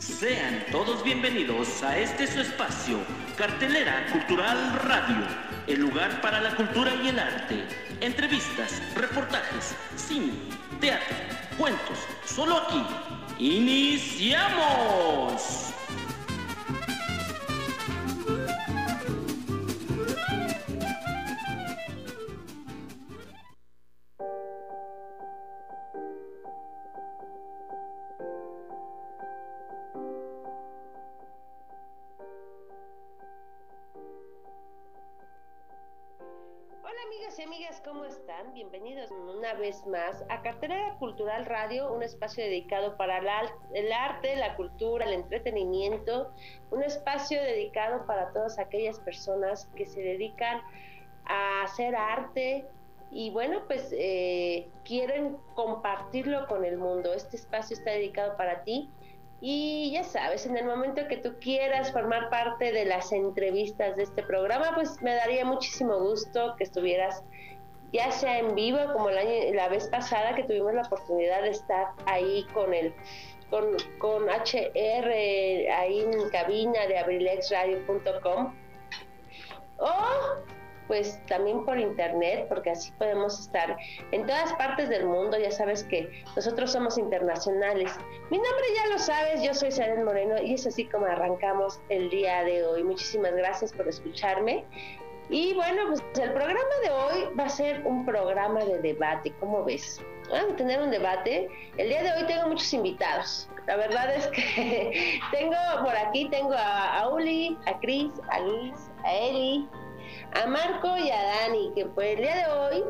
Sean todos bienvenidos a este su espacio, Cartelera Cultural Radio, el lugar para la cultura y el arte. Entrevistas, reportajes, cine, teatro, cuentos, solo aquí. ¡Iniciamos! Bienvenidos una vez más a Cartera Cultural Radio, un espacio dedicado para el arte, la cultura, el entretenimiento, un espacio dedicado para todas aquellas personas que se dedican a hacer arte y bueno, pues eh, quieren compartirlo con el mundo. Este espacio está dedicado para ti. Y ya sabes, en el momento que tú quieras formar parte de las entrevistas de este programa, pues me daría muchísimo gusto que estuvieras ya sea en vivo como la, vez pasada que tuvimos la oportunidad de estar ahí con el con, con HR ahí en cabina de abrilexradio.com o pues también por internet, porque así podemos estar en todas partes del mundo. Ya sabes que nosotros somos internacionales. Mi nombre ya lo sabes, yo soy Saren Moreno y es así como arrancamos el día de hoy. Muchísimas gracias por escucharme y bueno, pues el programa de hoy va a ser un programa de debate, ¿cómo ves? Vamos a tener un debate. El día de hoy tengo muchos invitados. La verdad es que tengo por aquí, tengo a, Uli, a Cris, a Luis, a Eli, a Marco y a Dani, que pues el día de hoy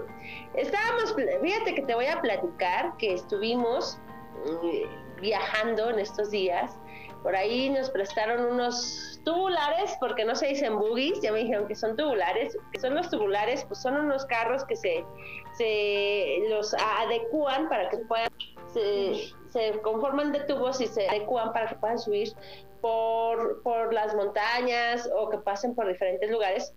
estábamos, fíjate que te voy a platicar que estuvimos mm, viajando en estos días. Por ahí nos prestaron unos tubulares, porque no se dicen buggies, ya me dijeron que son tubulares, que son los tubulares, pues son unos carros que se, se los adecúan para que puedan, se, conforman de tubos y se adecúan para que puedan subir por, por las montañas o que pasen por diferentes lugares.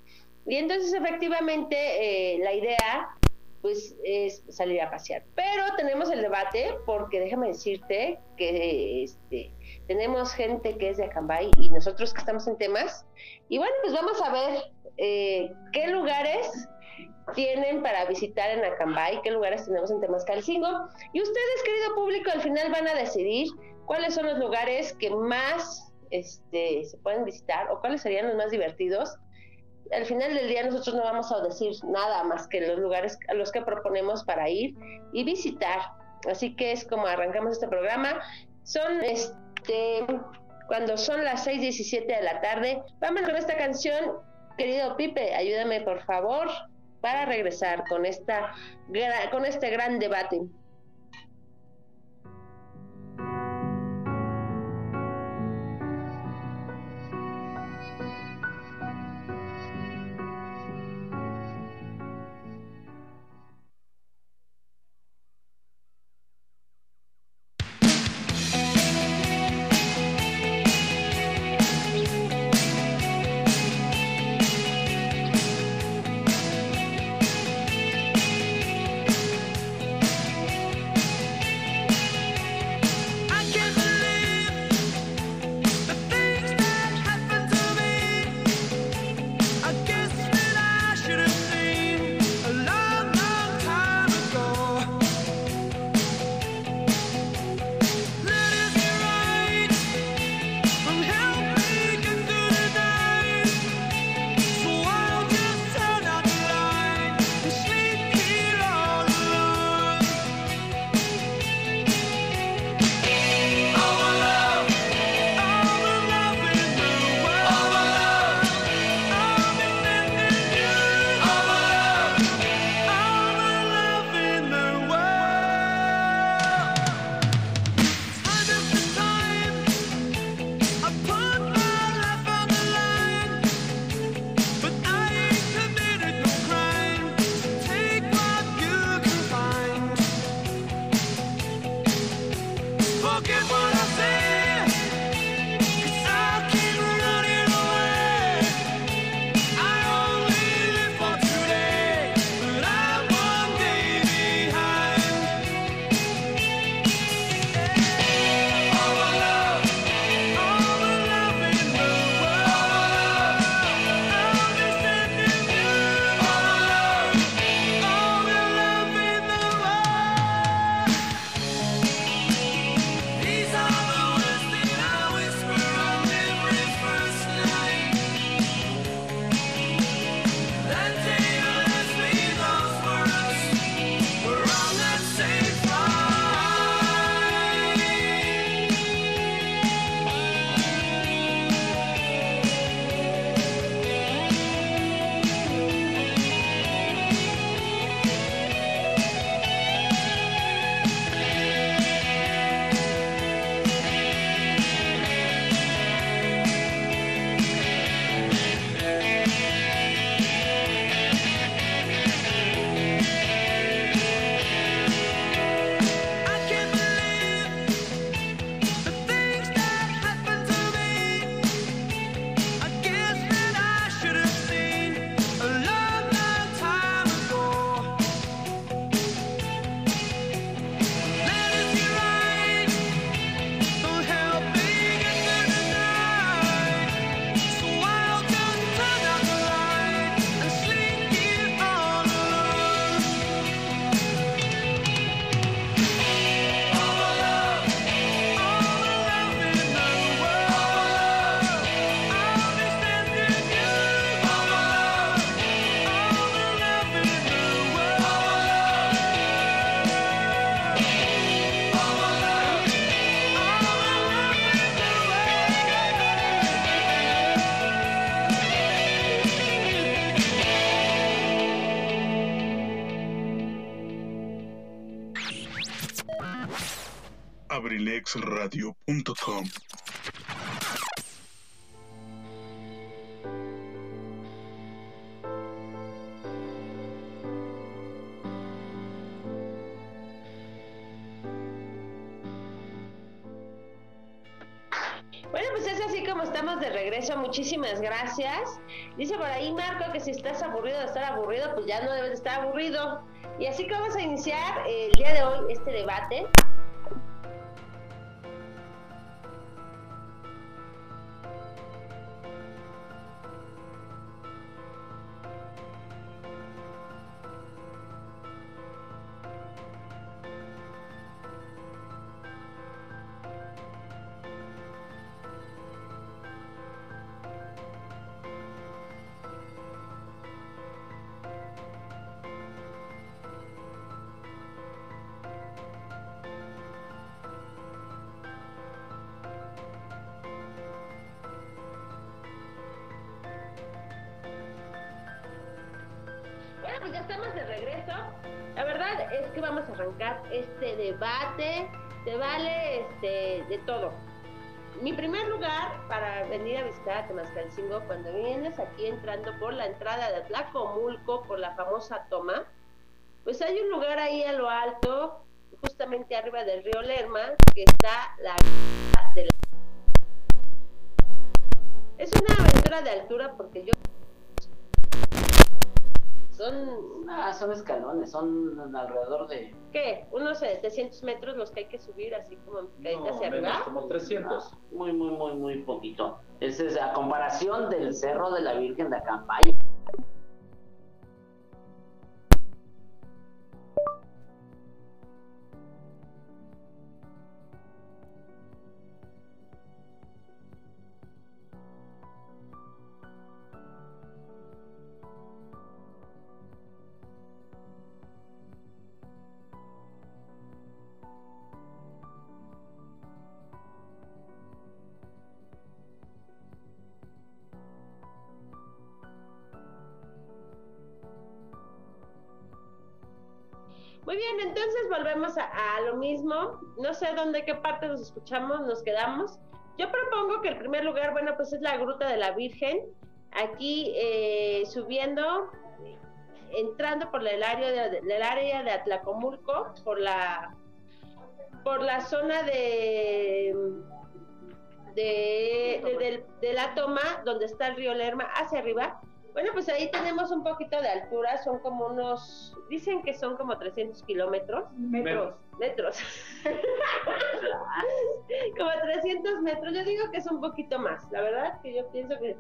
Y entonces efectivamente eh, la idea pues es salir a pasear. Pero tenemos el debate porque déjame decirte que este, tenemos gente que es de Acambay y nosotros que estamos en temas. Y bueno, pues vamos a ver eh, qué lugares tienen para visitar en Acambay, qué lugares tenemos en Temascalcingo. Y ustedes, querido público, al final van a decidir cuáles son los lugares que más este, se pueden visitar o cuáles serían los más divertidos. Al final del día nosotros no vamos a decir nada más que los lugares a los que proponemos para ir y visitar. Así que es como arrancamos este programa. Son este, cuando son las 6:17 de la tarde. Vamos con esta canción, querido Pipe, ayúdame por favor para regresar con esta con este gran debate. abrilexradio.com. Bueno, pues es así como estamos de regreso. Muchísimas gracias. Dice por ahí Marco que si estás aburrido de estar aburrido, pues ya no debes de estar aburrido. Y así que vamos a iniciar el día de hoy este debate. Estamos de regreso. La verdad es que vamos a arrancar este debate. Te vale este, de todo. Mi primer lugar para venir a visitar a Temascalcingo, cuando vienes aquí entrando por la entrada de Atlacomulco, por la famosa toma, pues hay un lugar ahí a lo alto, justamente arriba del río Lerma, que está la de la... Es una aventura de altura porque yo son, Ah, son escalones, son alrededor de... ¿qué? Unos 700 metros los que hay que subir así como en picadita hacia menos, arriba. como 300. Ah, Muy, muy, muy, muy poquito. Esa es a comparación del Cerro de la Virgen de Acambay. Muy bien, entonces volvemos a, lo mismo. No sé dónde, qué parte nos escuchamos, nos quedamos. Yo propongo que el primer lugar, bueno, pues es la Gruta de la Virgen. Aquí eh, subiendo, entrando por el área de, Atlacomulco, por la por la zona de de, de la toma donde está el río Lerma hacia arriba. Bueno, pues ahí tenemos un poquito de altura, son como unos, dicen que son como 300 kilómetros, metros, metros, como 300 metros, yo digo que es un poquito más, la verdad que yo pienso que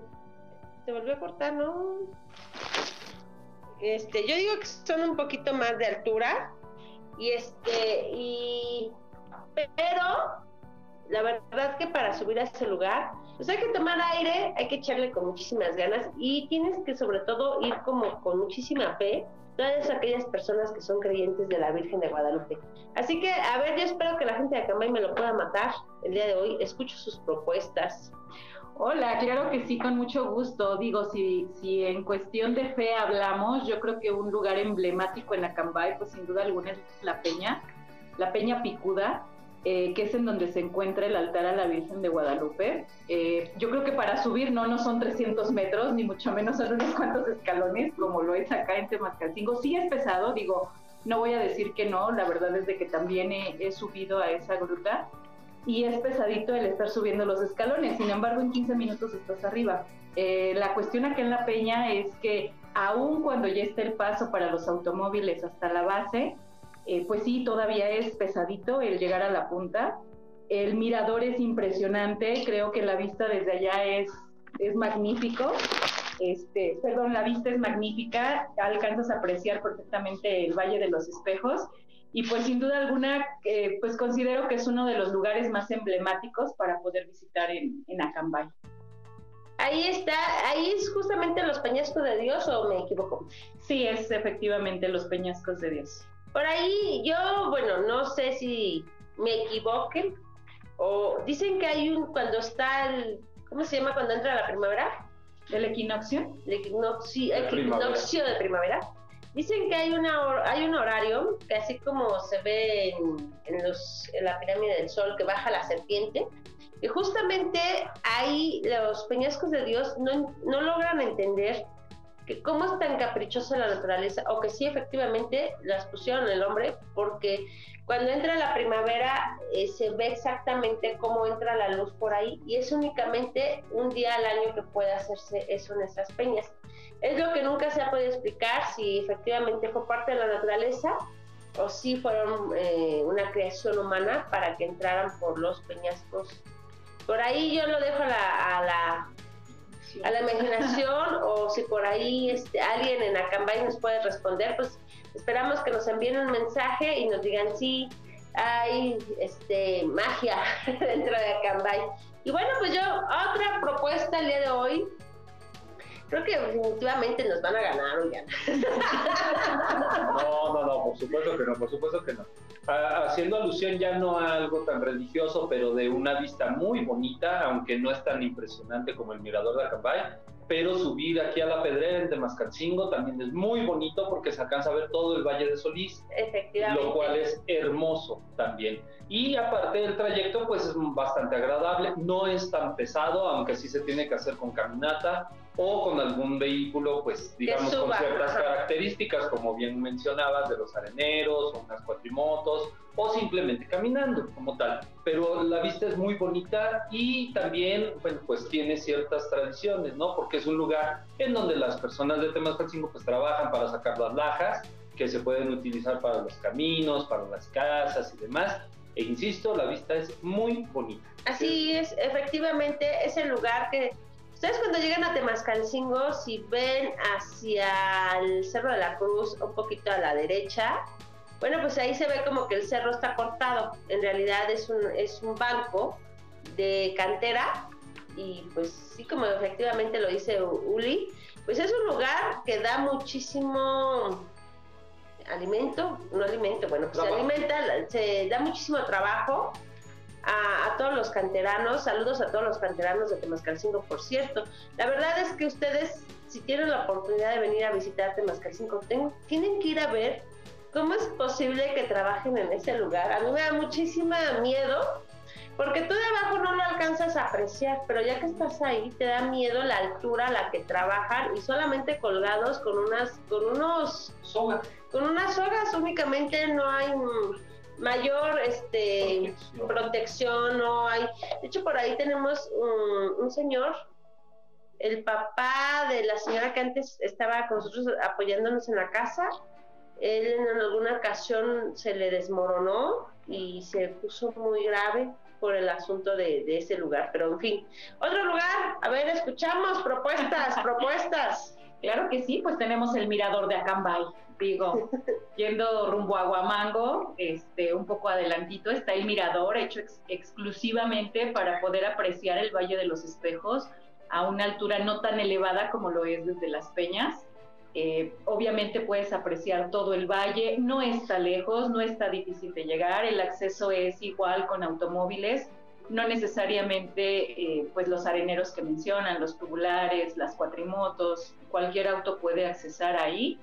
se volvió a cortar, ¿no? Este, yo digo que son un poquito más de altura, y este, y, pero la verdad que para subir a ese lugar, pues hay que tomar aire, hay que echarle con muchísimas ganas y tienes que sobre todo ir como con muchísima fe, todas aquellas personas que son creyentes de la Virgen de Guadalupe. Así que, a ver, yo espero que la gente de Acambay me lo pueda matar el día de hoy, escucho sus propuestas. Hola, claro que sí, con mucho gusto. Digo, si, si en cuestión de fe hablamos, yo creo que un lugar emblemático en Acambay, pues sin duda alguna es la Peña, la Peña Picuda, eh, que es en donde se encuentra el altar a la Virgen de Guadalupe. Eh, yo creo que para subir no, no son 300 metros, ni mucho menos son unos cuantos escalones, como lo es acá en Temascalcingo. Sí es pesado, digo, no voy a decir que no, la verdad es de que también he, subido a esa gruta y es pesadito el estar subiendo los escalones, sin embargo en 15 minutos estás arriba. Eh, la cuestión acá en La Peña es que aun cuando ya está el paso para los automóviles hasta la base, eh, pues sí, todavía es pesadito el llegar a la punta. El mirador es impresionante, creo que la vista desde allá es, es magnífico. Este, perdón, la vista es magnífica, alcanzas a apreciar perfectamente el Valle de los Espejos y pues sin duda alguna, eh, pues considero que es uno de los lugares más emblemáticos para poder visitar en, en Acambay. Ahí está, ahí es justamente los peñascos de Dios o me equivoco. Sí, es efectivamente los peñascos de Dios. Por ahí yo, bueno, no sé si me equivoque o dicen que hay un cuando está el, ¿cómo se llama cuando entra la primavera? ¿El equinoccio? El equinoccio, de primavera. Dicen que hay, una, hay un horario, que así como se ve en, en, los, en la pirámide del sol, que baja la serpiente, y justamente ahí los peñascos de Dios no, no logran entender que cómo es tan caprichosa la naturaleza, o que sí efectivamente las pusieron el hombre, porque cuando entra la primavera eh, se ve exactamente cómo entra la luz por ahí y es únicamente un día al año que puede hacerse eso en esas peñas. Es lo que nunca se ha podido explicar si efectivamente fue parte de la naturaleza o si fueron eh, una creación humana para que entraran por los peñascos. Por ahí yo lo dejo a la, a la, a la imaginación si por ahí este, alguien en Acambay nos puede responder, pues Esperamos que nos envíen un mensaje y nos digan si hay este, magia dentro de Acambay. Y bueno, pues yo, otra propuesta el día de hoy. Creo que definitivamente nos van a ganar, oigan. No, no, no, por supuesto que no, por supuesto que no. Haciendo alusión ya no a algo tan religioso, pero de una vista muy bonita, aunque no es tan impresionante como el mirador de Acambay, pero subir aquí a la Pedrera en Temascalcingo también es muy bonito porque se alcanza a ver todo el Valle de Solís, lo cual es hermoso también. Y aparte del trayecto, pues es bastante agradable, no es tan pesado, aunque sí se tiene que hacer con caminata o con algún vehículo, pues digamos con ciertas características, como bien mencionabas, de los areneros o unas cuatrimotos, o simplemente caminando como tal. Pero la vista es muy bonita y también, bueno, pues tiene ciertas tradiciones, ¿no? Porque es un lugar en donde las personas de Temascalcingo pues trabajan para sacar las lajas que se pueden utilizar para los caminos, para las casas y demás. E insisto, la vista es muy bonita. Así es, efectivamente es el lugar que Ustedes cuando llegan a Temascalcingo, si ven hacia el Cerro de la Cruz, un poquito a la derecha, bueno, pues ahí se ve como que el cerro está cortado. En realidad es un, es un banco de cantera y pues sí, como efectivamente lo dice Uli, pues es un lugar que da muchísimo alimento, no alimento, bueno, pues se alimenta, se da muchísimo trabajo a, todos los canteranos, saludos a todos los canteranos de Temascalcingo, por cierto. La verdad es que ustedes, si tienen la oportunidad de venir a visitar Temascalcingo, tienen que ir a ver cómo es posible que trabajen en ese lugar. A mí me da muchísimo miedo, porque tú de abajo no lo alcanzas a apreciar, pero ya que estás ahí, te da miedo la altura a la que trabajan y solamente colgados con unas, con unos sogas. Con unas sogas únicamente no hay mayor este, protección. no hay. De hecho, por ahí tenemos un, señor, el papá de la señora que antes estaba con nosotros apoyándonos en la casa. Él en alguna ocasión se le desmoronó y se puso muy grave por el asunto de, de ese lugar. Pero en fin, otro lugar, a ver, escuchamos propuestas, propuestas. Claro que sí, pues tenemos el mirador de Acambay digo, yendo rumbo a Guamango, este, un poco adelantito, está el mirador hecho exclusivamente para poder apreciar el Valle de los Espejos a una altura no tan elevada como lo es desde Las Peñas. Eh, obviamente puedes apreciar todo el valle, no está lejos, no está difícil de llegar, el acceso es igual con automóviles, no necesariamente eh, pues los areneros que mencionan, los tubulares, las cuatrimotos, cualquier auto puede accesar ahí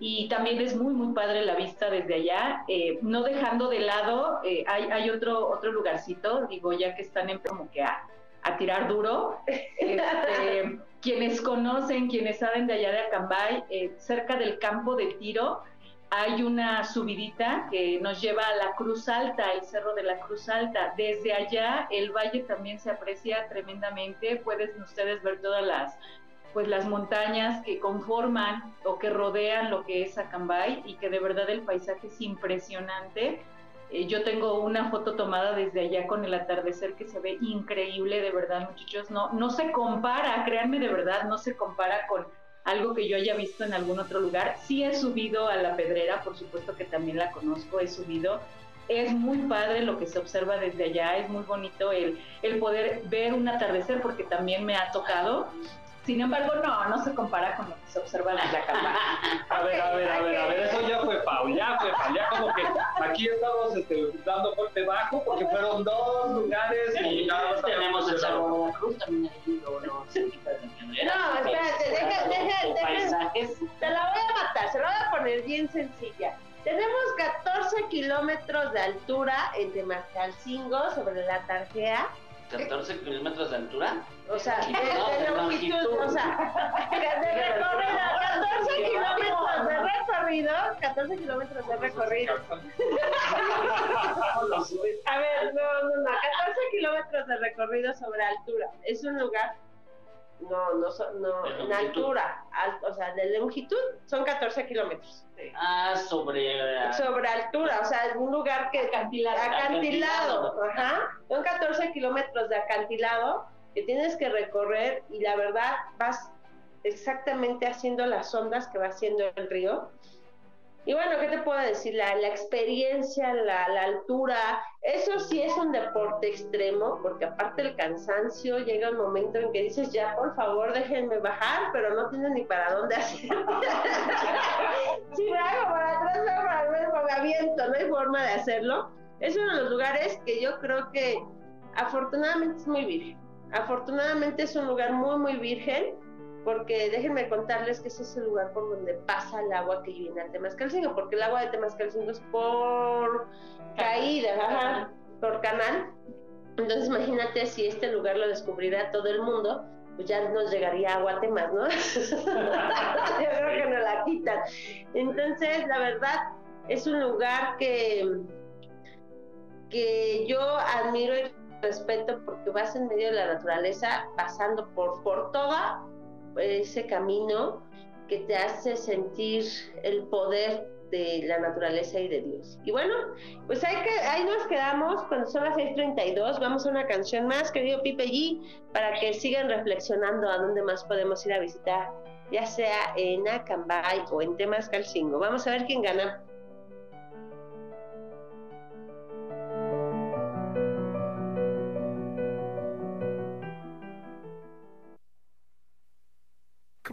y también es muy, muy padre la vista desde allá, eh, no dejando de lado, eh, hay, hay, otro, otro lugarcito, digo, ya que están en como que a, a tirar duro, este, quienes conocen, quienes saben de allá de Acambay, eh, cerca del campo de tiro, hay una subidita que nos lleva a la Cruz Alta, el Cerro de la Cruz Alta. Desde allá el valle también se aprecia tremendamente. Pueden ustedes ver todas las pues las montañas que conforman o que rodean lo que es Acambay y que de verdad el paisaje es impresionante. Eh, yo tengo una foto tomada desde allá con el atardecer que se ve increíble, de verdad, muchachos. No, no se compara, créanme de verdad, no se compara con algo que yo haya visto en algún otro lugar. Sí he subido a la pedrera, por supuesto que también la conozco, he subido. Es muy padre lo que se observa desde allá, es muy bonito el, el poder ver un atardecer porque también me ha tocado sin embargo, no, no se compara con lo que se observa en la cámara. A ver, a ver, a ver, a ver, eso ya fue Pau, ya fue Pau, ya como que aquí estamos este, dando golpe bajo porque fueron dos lugares y ya tenemos el Cerro de la Cruz también ahí, no, no, espérate, deja, deja, deja, te la voy a matar, se la voy a poner bien sencilla. Tenemos 14 kilómetros de altura en Temascalcingo sobre la Tarjea. 14 kilómetros de altura. O sea, de, No, de de longitud, longitud. o sea, de recorrido, 14 kilómetros de recorrido, 14 kilómetros de recorrido. A ver, no, no, no, 14 kilómetros de recorrido sobre altura. Es un lugar, no, no, no, De en altura, al- o sea, de longitud son 14 kilómetros. Ah, sobre. Sobre altura, o sea, es un lugar que Acantilado. acantilado, Acantilado. ajá, son 14 kilómetros de acantilado que tienes que recorrer y la verdad vas exactamente haciendo las ondas que va haciendo el río. Y bueno, ¿qué te puedo decir? La, experiencia, la, altura, eso sí es un deporte extremo, porque aparte el cansancio llega un momento en que dices, ya por favor déjenme bajar, pero no tienes ni para dónde hacer. si me hago para atrás, me hago para me aviento, no hay forma de hacerlo. Es uno de los lugares que yo creo que afortunadamente es muy virgen. Afortunadamente es un lugar muy, muy virgen, porque déjenme contarles que ese es el lugar por donde pasa el agua que viene al Temascalcingo, porque el agua de Temascalcingo es por caída, ajá, por canal. Entonces imagínate si este lugar lo descubriera todo el mundo, pues ya nos llegaría agua a Temas, ¿no? Yo creo que nos la quitan. Entonces, la verdad, es un lugar que, que yo admiro y respeto porque vas en medio de la naturaleza, pasando por, por toda ese camino que te hace sentir el poder de la naturaleza y de Dios. Y bueno, pues hay que, ahí nos quedamos cuando son las 6.32, vamos a una canción más, querido Pipe G, para que sigan reflexionando a dónde más podemos ir a visitar, ya sea en Acambay o en Temascalcingo. Vamos a ver quién gana.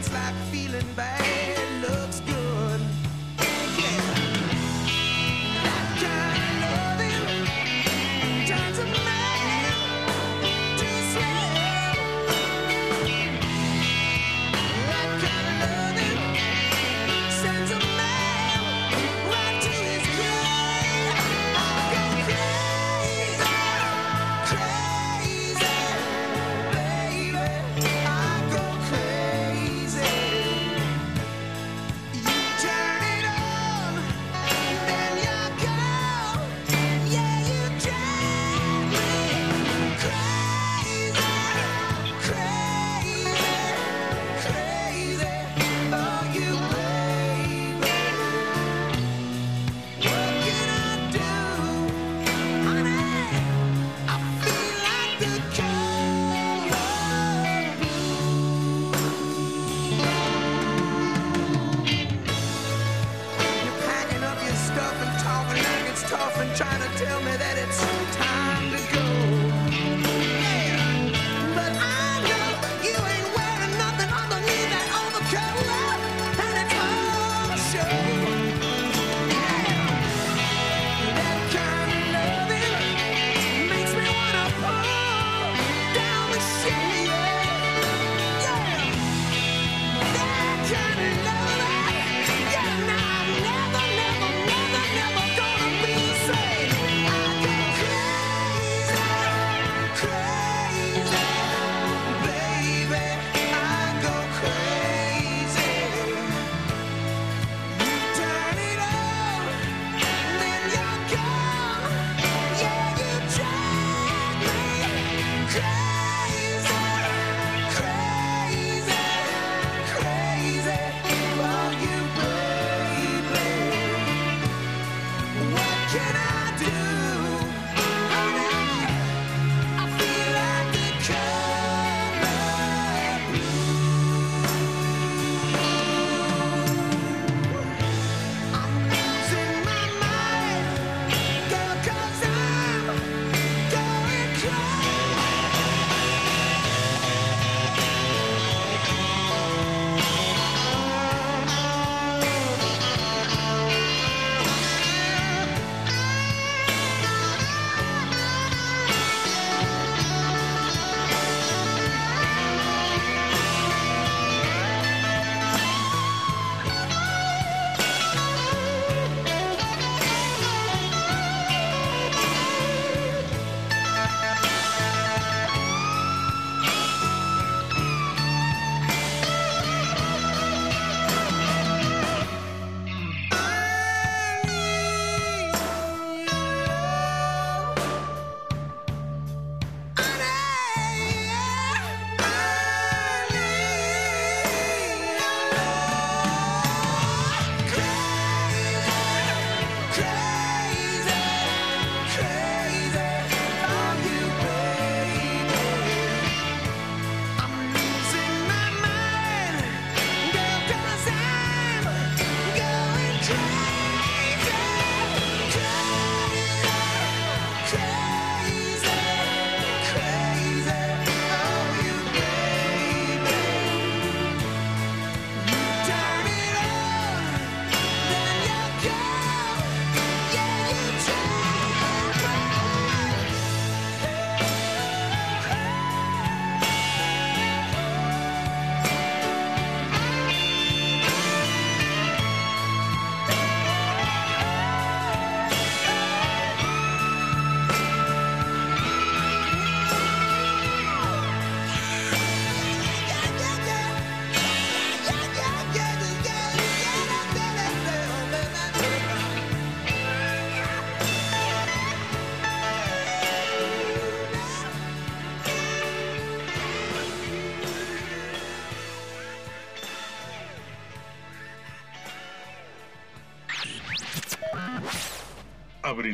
it like feeling bad looks good.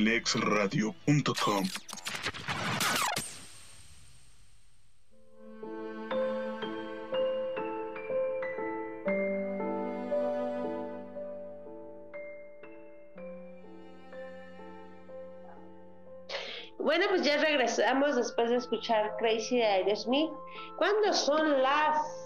abrilexradio.com. Bueno, pues ya regresamos después de escuchar Crazy de Aerosmith. ¿Cuándo son las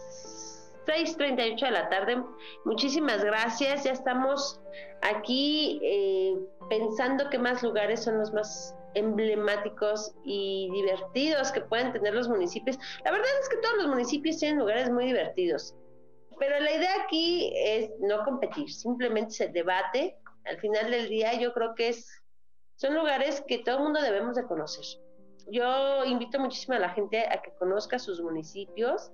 6:38 de la tarde? Muchísimas gracias. Ya estamos aquí eh, pensando qué más lugares son los más emblemáticos y divertidos que pueden tener los municipios. La verdad es que todos los municipios tienen lugares muy divertidos. Pero la idea aquí es no competir, simplemente se debate. Al final del día yo creo que es son lugares que todo el mundo debemos de conocer. Yo invito muchísimo a la gente a que conozca sus municipios.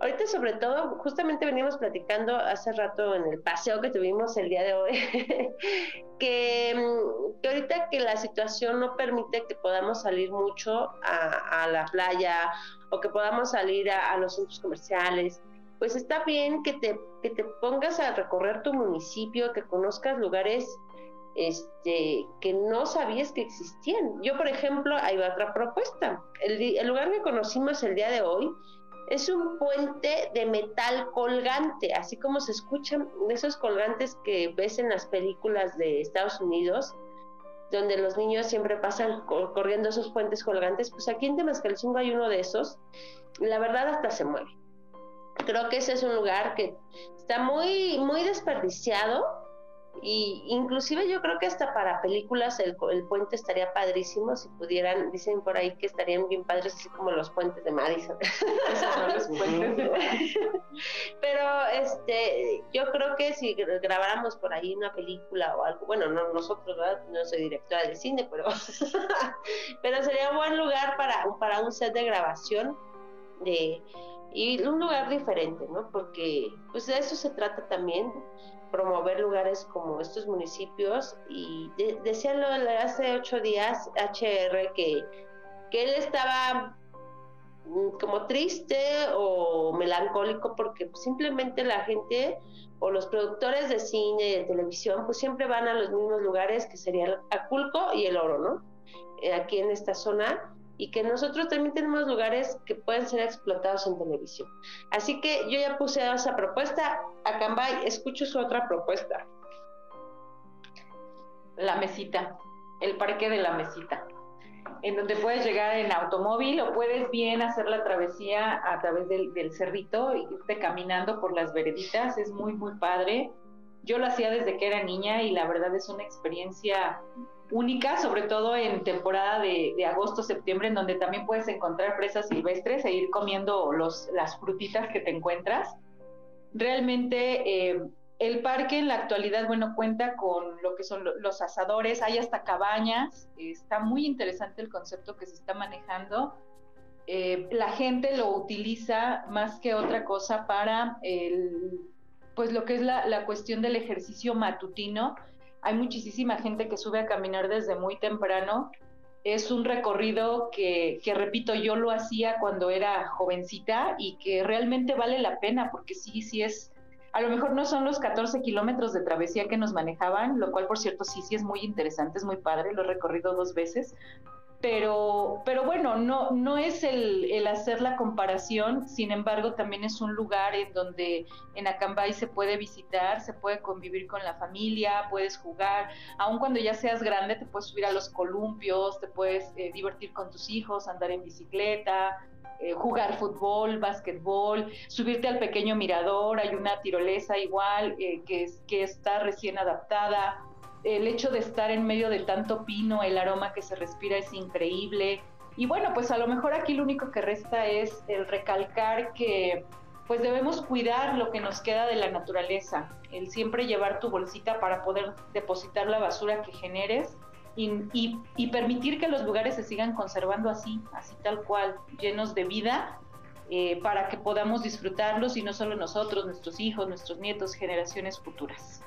Ahorita sobre todo, justamente venimos platicando hace rato en el paseo que tuvimos el día de hoy, que, mm, que, ahorita que la situación no permite que podamos salir mucho a, la playa o que podamos salir a, los centros comerciales, pues está bien que te, que te pongas a recorrer tu municipio, que conozcas lugares este, que no sabías que existían. Yo, por ejemplo, hay otra propuesta. El, lugar que conocimos el día de hoy es un puente de metal colgante, así como se escuchan esos colgantes que ves en las películas de Estados Unidos, donde los niños siempre pasan corriendo esos puentes colgantes. Pues aquí en Temascalcingo hay uno de esos. La verdad, hasta se mueve. Creo que ese es un lugar que está muy, muy desperdiciado y inclusive yo creo que hasta para películas el, el, puente estaría padrísimo si pudieran, dicen por ahí que estarían bien padres así como los puentes de Madison. los puentes de Pero este, yo creo que si grabáramos por ahí una película o algo, bueno, no nosotros, ¿verdad? no soy directora de cine, pero, pero sería un buen lugar para, para un set de grabación de y un lugar diferente, ¿no? Porque pues de eso se trata también promover lugares como estos municipios y de, decía lo, hace ocho días HR que, que él estaba como triste o melancólico porque simplemente la gente o los productores de cine y de televisión pues siempre van a los mismos lugares que serían Aculco y el Oro, ¿no? Eh, aquí en esta zona y que nosotros también tenemos lugares que pueden ser explotados en televisión. Así que yo ya puse esa propuesta. A Cambay, escucho su otra propuesta. La mesita, el parque de la mesita, en donde puedes llegar en automóvil o puedes bien hacer la travesía a través del, del cerrito irte caminando por las vereditas. Es muy, muy padre. Yo lo hacía desde que era niña y la verdad es una experiencia única, sobre todo en temporada de, de, agosto, septiembre, en donde también puedes encontrar fresas silvestres e ir comiendo los, las frutitas que te encuentras. Realmente eh, el parque en la actualidad, bueno, cuenta con lo que son los asadores, hay hasta cabañas, está muy interesante el concepto que se está manejando. Eh, la gente lo utiliza más que otra cosa para el, pues lo que es la, la cuestión del ejercicio matutino, hay muchísima gente que sube a caminar desde muy temprano. Es un recorrido que, que, repito, yo lo hacía cuando era jovencita y que realmente vale la pena porque sí, sí es, a lo mejor no son los 14 kilómetros de travesía que nos manejaban, lo cual por cierto sí, sí es muy interesante, es muy padre, lo he recorrido dos veces, pero, pero bueno, no, no es el, el, hacer la comparación, sin embargo también es un lugar en donde en Acambay se puede visitar, se puede convivir con la familia, puedes jugar, aun cuando ya seas grande te puedes subir a los columpios, te puedes eh, divertir con tus hijos, andar en bicicleta, eh, jugar fútbol, básquetbol, subirte al pequeño mirador, hay una tirolesa igual eh, que, que está recién adaptada, el hecho de estar en medio de tanto pino, el aroma que se respira es increíble. Y bueno, pues a lo mejor aquí lo único que resta es el recalcar que pues debemos cuidar lo que nos queda de la naturaleza, el siempre llevar tu bolsita para poder depositar la basura que generes y, permitir que los lugares se sigan conservando así, así tal cual, llenos de vida, eh, para que podamos disfrutarlos y no solo nosotros, nuestros hijos, nuestros nietos, generaciones futuras.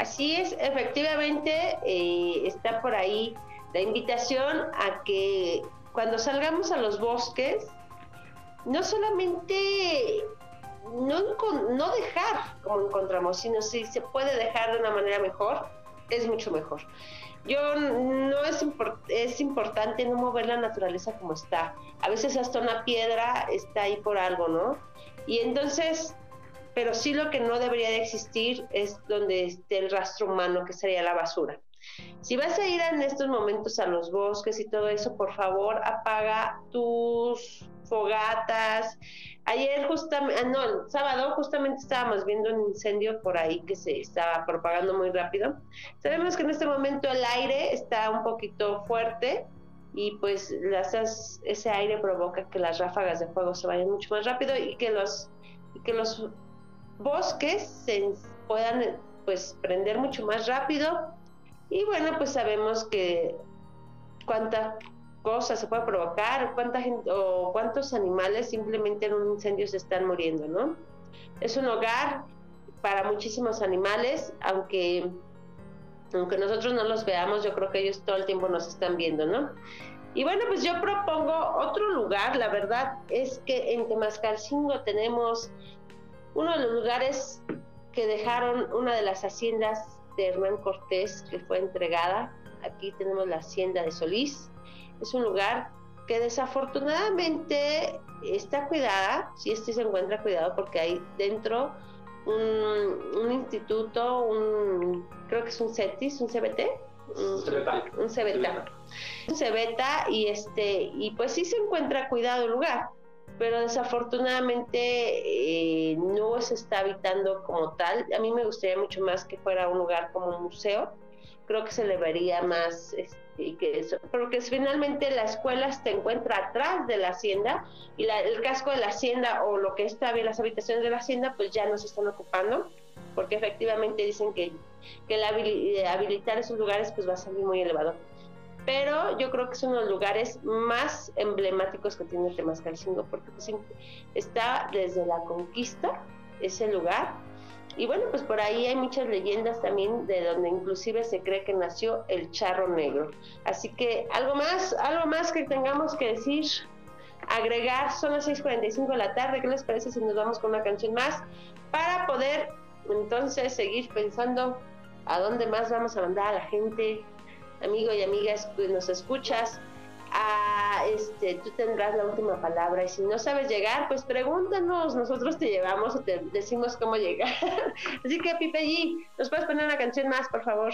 Así es, efectivamente eh, está por ahí la invitación a que cuando salgamos a los bosques, no solamente no, dejar como encontramos, sino si se puede dejar de una manera mejor, es mucho mejor. Yo no es, es importante no mover la naturaleza como está. A veces hasta una piedra está ahí por algo, ¿no? Y entonces, pero sí lo que no debería de existir es donde esté el rastro humano, que sería la basura. Si vas a ir en estos momentos a los bosques y todo eso, por favor, apaga tus fogatas. Ayer justamente, ah, no, el sábado justamente estábamos viendo un incendio por ahí que se estaba propagando muy rápido. Sabemos que en este momento el aire está un poquito fuerte y pues ese aire provoca que las ráfagas de fuego se vayan mucho más rápido y que los, y que los bosques se puedan pues prender mucho más rápido y bueno, pues sabemos que cuánta cosa se puede provocar, o cuántos animales simplemente en un incendio se están muriendo, ¿no? Es un hogar para muchísimos animales, aunque aunque nosotros no los veamos, yo creo que ellos todo el tiempo nos están viendo, ¿no? Y bueno, pues yo propongo otro lugar, la verdad es que en Temascalcingo tenemos uno de los lugares que dejaron una de las haciendas de Hernán Cortés que fue entregada. Aquí tenemos la hacienda de Solís. Es un lugar que desafortunadamente está cuidada, si este se encuentra cuidado porque hay dentro un, instituto, un, creo que es un CETIS, un CBT, un, CBTA. un CBTA, un CBTA y este y pues sí se encuentra cuidado el lugar pero desafortunadamente eh, no se está habitando como tal. A mí me gustaría mucho más que fuera un lugar como un museo. Creo que se le vería más, este, que eso, porque finalmente la escuela se encuentra atrás de la hacienda y el casco de la hacienda o lo que está bien las habitaciones de la hacienda pues ya no se están ocupando porque efectivamente dicen que, que el habilitar esos lugares pues va a salir muy elevado pero yo creo que es uno de los lugares más emblemáticos que tiene Temascalcingo, porque pues, está desde la conquista ese lugar. Y bueno, pues por ahí hay muchas leyendas también de donde inclusive se cree que nació el charro negro. Así que algo más, algo más que tengamos que decir, agregar, son las 6.45 de la tarde, ¿qué les parece si nos vamos con una canción más? Para poder entonces seguir pensando a dónde más vamos a mandar a la gente, amigo y amigas que nos escuchas, a, este, tú tendrás la última palabra y si no sabes llegar, pues pregúntanos, nosotros te llevamos o te decimos cómo llegar. Así que Pipe G, ¿nos puedes poner una canción más, por favor?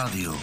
abrilexradio.com.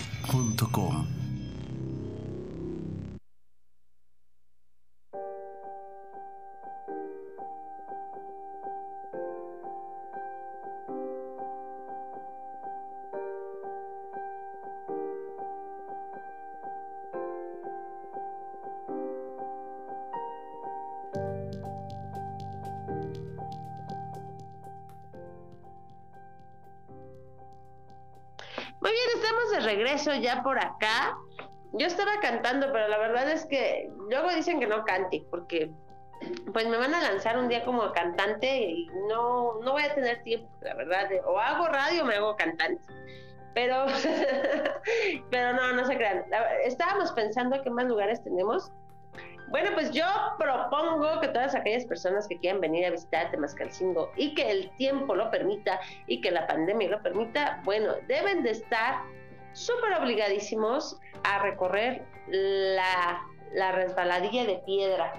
regreso ya por acá. Yo estaba cantando, pero la verdad es que luego dicen que no cante, porque pues me van a lanzar un día como cantante y no, no voy a tener tiempo, la verdad. o hago radio o me hago cantante. Pero, pero no, no se crean. Estábamos pensando qué más lugares tenemos. Bueno, pues yo propongo que todas aquellas personas que quieran venir a visitar Temascalcingo y que el tiempo lo permita y que la pandemia lo permita, bueno, deben de estar súper obligadísimos a recorrer la, la resbaladilla de piedra.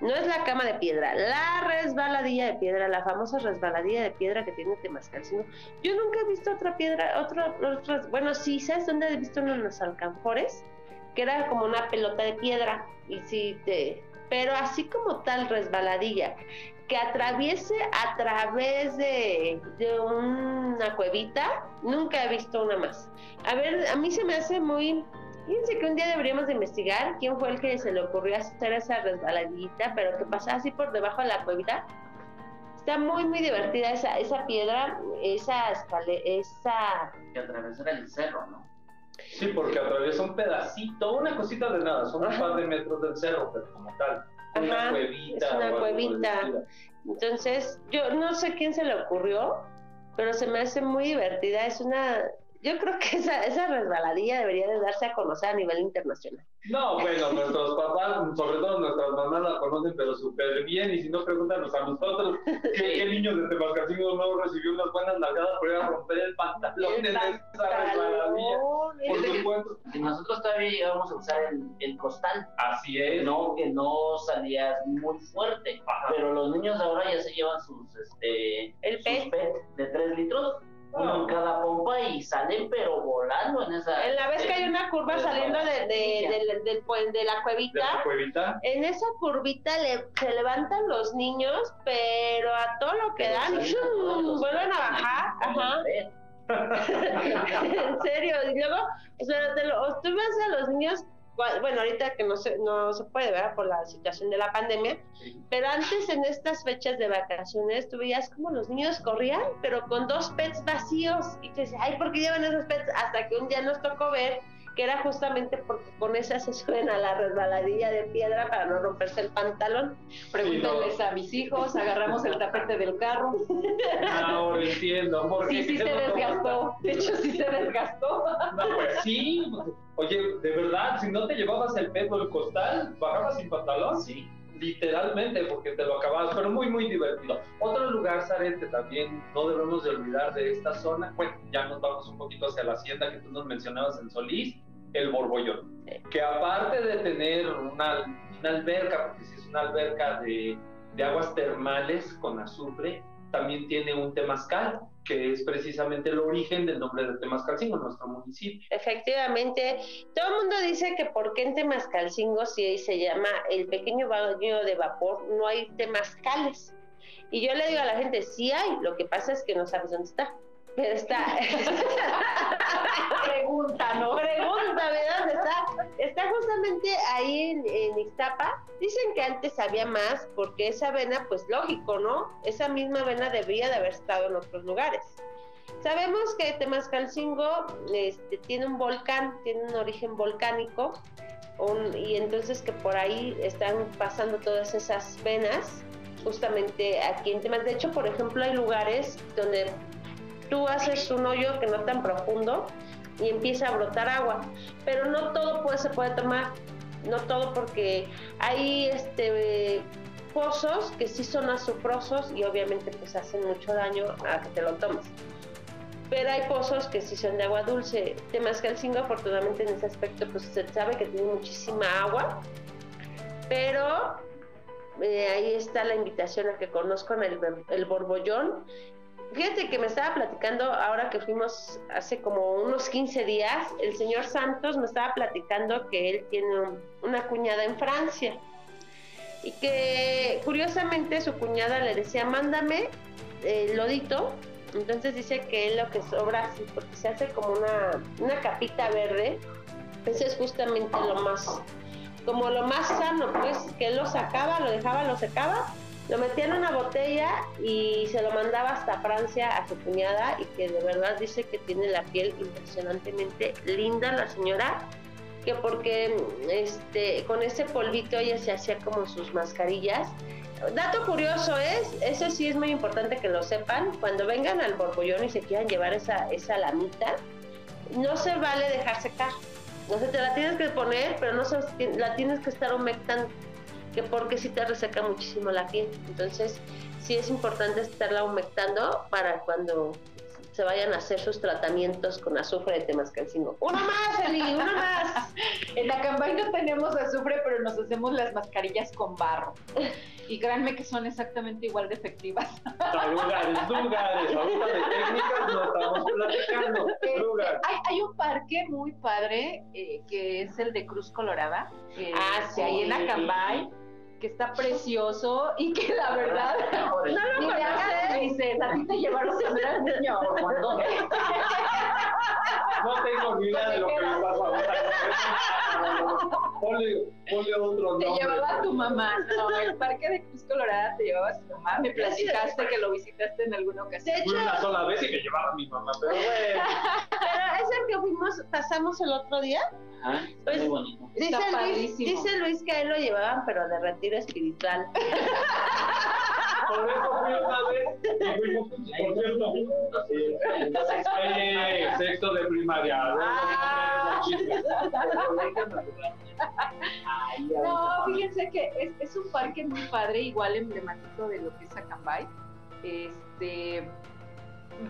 No es la cama de piedra, la resbaladilla de piedra, la famosa resbaladilla de piedra que tiene Temascalcingo. Yo nunca he visto otra piedra, otra, otras- bueno, sí, ¿sabes dónde he visto uno en los alcanfores? Que era como una pelota de piedra, y sí, te, pero así como tal resbaladilla, que atraviese a través de, de una cuevita, nunca he visto una más. A ver, a mí se me hace muy... Fíjense que un día deberíamos de investigar quién fue el que se le ocurrió hacer esa resbaladita, pero que pasaba así por debajo de la cuevita. Está muy, muy divertida esa, esa piedra, esa escale, esa... Que atravesar el cerro, ¿no? Sí, porque atraviesa un pedacito, una cosita de nada, son un par de metros del cerro, pero como tal. Una Ajá, cuevita. es una cuevita. Entonces, yo no sé quién se le ocurrió, pero se me hace muy divertida. Es una, yo creo que esa, esa resbaladilla debería de darse a conocer a nivel internacional. No, bueno, nuestros papás, sobre todo nuestras mamás la conocen, pero súper bien, y si no, pregúntanos a nosotros, ¿qué, qué niño de Temascalcingo no recibió unas buenas nalgadas por ir a romper el pantalón en esa resbaladilla? Por es- supuesto. Y nosotros todavía llegamos a usar el, el costal. Así es. No, que no salías muy fuerte. Pero los niños ahora ya se llevan sus, este, El sus pez. PET de 3 litros, uno en cada pompa y salen pero volando en esa... En la vez que hay una curva saliendo de, de, del- del pue- de la De cuevita, la cuevita. en esa curvita le, se levantan los niños, pero a todo lo que dan, vuelven a bajar. Ajá. en serio, y luego, o sea, te lo- tú ves a los niños, bueno, ahorita que no se, no se puede, ¿verdad? Por la situación de la pandemia, pero antes en estas fechas de vacaciones, tú veías como los niños corrían, pero con dos pets vacíos, y te decías, ay, ¿por qué llevan esos pets? Hasta que un día nos tocó ver que era justamente porque con esas se suben a la resbaladilla de piedra para no romperse el pantalón. Pregúntales a mis hijos, agarramos el tapete del carro. Ahora entiendo. porque Sí, sí se desgastó. De hecho, sí se desgastó. No, pues sí. Oye, de verdad, si no te llevabas el pedo del costal, bajabas sin pantalón. Sí. Literalmente, porque te lo acababas, pero muy, muy divertido. Otro lugar, Saret, que también no debemos de olvidar de esta zona, bueno, ya nos vamos un poquito hacia la hacienda que tú nos mencionabas en Solís, el Borbollón. Que aparte de tener una, una alberca, porque si es una alberca de, de aguas termales con azufre, también tiene un temazcal, que es precisamente el origen del nombre de Temascalcingo, nuestro municipio. Efectivamente, todo el mundo dice que por qué en Temascalcingo, si se llama el pequeño baño de vapor, no hay temazcales. Y yo le digo a la gente, sí hay, lo que pasa es que no sabes dónde está. Está. Pregunta, ¿no? Pregunta, ¿verdad? ¿Dónde está? Está justamente ahí en, en Ixtapa. Dicen que antes había más, porque esa vena, pues lógico, ¿no? Esa misma vena debería de haber estado en otros lugares. Sabemos que Temascalcingo este, tiene un volcán, tiene un origen volcánico, y entonces que por ahí están pasando todas esas venas, justamente aquí en Temas. De hecho, por ejemplo, hay lugares donde tú haces un hoyo que no tan profundo y empieza a brotar agua, pero no todo puede, se puede tomar, no todo porque hay este pozos que sí son azufrosos y obviamente pues hacen mucho daño a que te lo tomes. Pero hay pozos que sí son de agua dulce. Temascalcingo afortunadamente en ese aspecto pues se sabe que tiene muchísima agua, pero eh, ahí está la invitación a que conozcan el, el borbollón Fíjate que me estaba platicando ahora que fuimos hace como unos 15 días, el señor Santos me estaba platicando que él tiene un- una cuñada en Francia y que curiosamente su cuñada le decía, mándame el lodito. Entonces dice que él lo que sobra, así, porque se hace como una, una capita verde, eso es justamente lo más, como lo más sano, pues, que él lo sacaba, lo dejaba, lo secaba, lo metía en una botella y se lo mandaba hasta Francia a su cuñada y que de verdad dice que tiene la piel impresionantemente linda la señora que porque este con ese polvito ella se hacía como sus mascarillas. Dato curioso es, eso sí es muy importante que lo sepan, cuando vengan al borbollón y se quieran llevar esa, esa lamita, no se vale dejar secar. No se te la tienes que poner, pero no la tienes que estar humectando, que porque si te reseca muchísimo la piel. Entonces, sí es importante estarla humectando para cuando se vayan a hacer sus tratamientos con azufre de temascalcingo. ¡Uno más, Eli! ¡Uno más! En Acambay no tenemos azufre, pero nos hacemos las mascarillas con barro. Y créanme que son exactamente igual de efectivas. Lugares, lugares. Ahorita de técnicas no estamos platicando. Este, Lugares. hay, hay un parque muy padre eh, que es el de Cruz Colorada, que Ah, es ahí en sí. Acambay, que está precioso y que la verdad No lo ni me hagas dices, a ti te llevaron cuando eras niño. No tengo ni idea de lo que me pasa ahorita. Ponle, ponle otro Te nombre. llevaba tu mamá, no, el parque de Cruz Colorada te llevaba tu mamá, me platicaste que lo visitaste en alguna ocasión. De Fui hecho, una sola vez y me llevaba mi mamá, pero bueno. pero es el que fuimos, pasamos el otro día. Está Pues- muy bonito. Dice Está Luis, padrísimo. dice Luis que a él lo llevaban, pero de retiro espiritual. Por eso fui una vez fuimos, por cierto, sí, sexto de primaria. Ah. Ay, No, fíjense que es, es un parque muy padre, igual emblemático de lo que es Acambay. Este,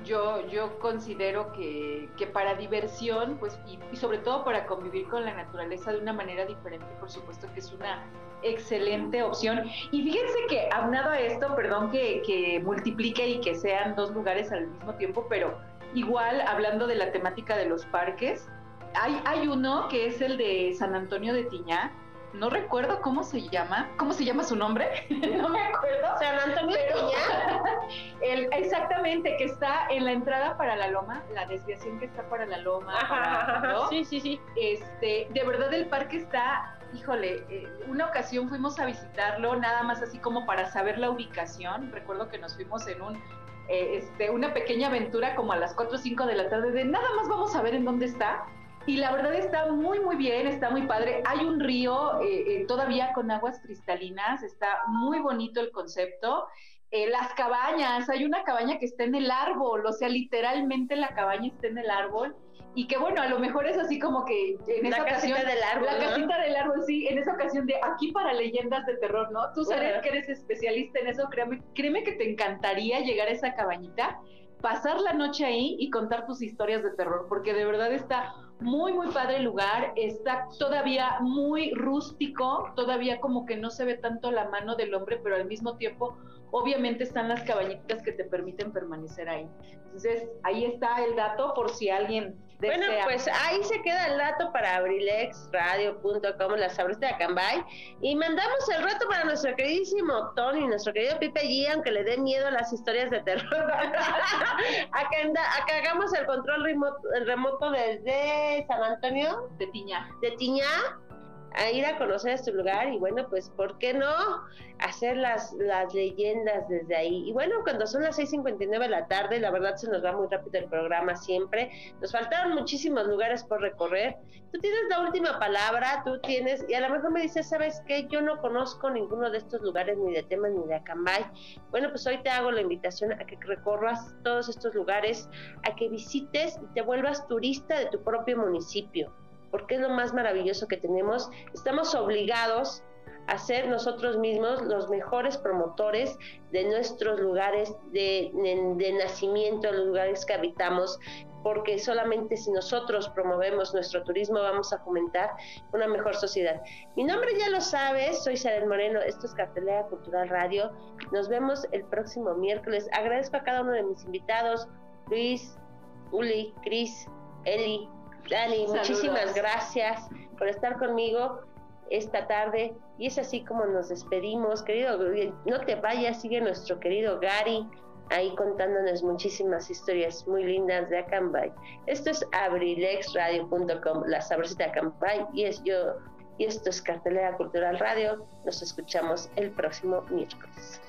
yo, yo considero que, que para diversión, pues, y, y sobre todo para convivir con la naturaleza de una manera diferente, por supuesto que es una excelente opción. Y fíjense que aunado a esto, perdón que, que multiplique y que sean dos lugares al mismo tiempo, pero igual hablando de la temática de los parques, hay, hay uno que es el de San Antonio de Tiñá. No recuerdo cómo se llama. ¿Cómo se llama su nombre? no me acuerdo. San Antonio Pero-. El, exactamente, que está en la entrada para la loma, la desviación que está para la loma. para- ¿no? Sí, sí, sí. Este, de verdad el parque está, híjole, eh, una ocasión fuimos a visitarlo, nada más así como para saber la ubicación. Recuerdo que nos fuimos en un, eh, este, una pequeña aventura como a las 4 o 5 de la tarde de nada más vamos a ver en dónde está. Y la verdad está muy, muy bien, está muy padre. Hay un río eh, eh, todavía con aguas cristalinas, está muy bonito el concepto. Eh, las cabañas, hay una cabaña que está en el árbol, o sea, literalmente la cabaña está en el árbol. Y que bueno, a lo mejor es así como que en La esa ocasión. casita del árbol. La ¿no? casita del árbol, sí, en esa ocasión de aquí para leyendas de terror, ¿no? Tú sabes que eres especialista en eso, créeme, créeme que te encantaría llegar a esa cabañita, pasar la noche ahí y contar tus historias de terror, porque de verdad está muy, muy padre el lugar, está todavía muy rústico, todavía como que no se ve tanto la mano del hombre, pero al mismo tiempo, obviamente están las cabañitas que te permiten permanecer ahí. Entonces, ahí está el dato por si alguien. Bueno, pues ahí se queda el dato para abrilexradio.com, la sabrita de Acambay. Y mandamos el reto para nuestro queridísimo Tony, nuestro querido Pipe G, aunque le dé miedo las historias de terror. a, que anda- a que hagamos el control remoto, remoto desde San Antonio de Tiña. de Tiñá a ir a conocer este lugar y bueno, pues ¿por qué no hacer las, las leyendas desde ahí? Y bueno, cuando son las 6.59 de la tarde, la verdad se nos va muy rápido el programa siempre, nos faltaron muchísimos lugares por recorrer, tú tienes la última palabra, tú tienes, y a lo mejor me dices, ¿sabes qué? Yo no conozco ninguno de estos lugares, ni de Temas ni de Acambay. Bueno, pues hoy te hago la invitación a que recorras todos estos lugares, a que visites y te vuelvas turista de tu propio municipio porque es lo más maravilloso que tenemos. Estamos obligados a ser nosotros mismos los mejores promotores de nuestros lugares de, de, nacimiento, los lugares que habitamos, porque solamente si nosotros promovemos nuestro turismo vamos a fomentar una mejor sociedad. Mi nombre ya lo sabes, soy Isabel Moreno, esto es Cartelera Cultural Radio. Nos vemos el próximo miércoles. Agradezco a cada uno de mis invitados, Luis, Uli, Cris, Eli, Dani, muchísimas gracias por estar conmigo esta tarde. Y es así como nos despedimos. Querido, no te vayas, sigue nuestro querido Gary ahí contándonos muchísimas historias muy lindas de Acambay. Esto es abrilexradio.com, la sabrosita Acambay, y es yo, y esto es Cartelera Cultural Radio. Nos escuchamos el próximo miércoles.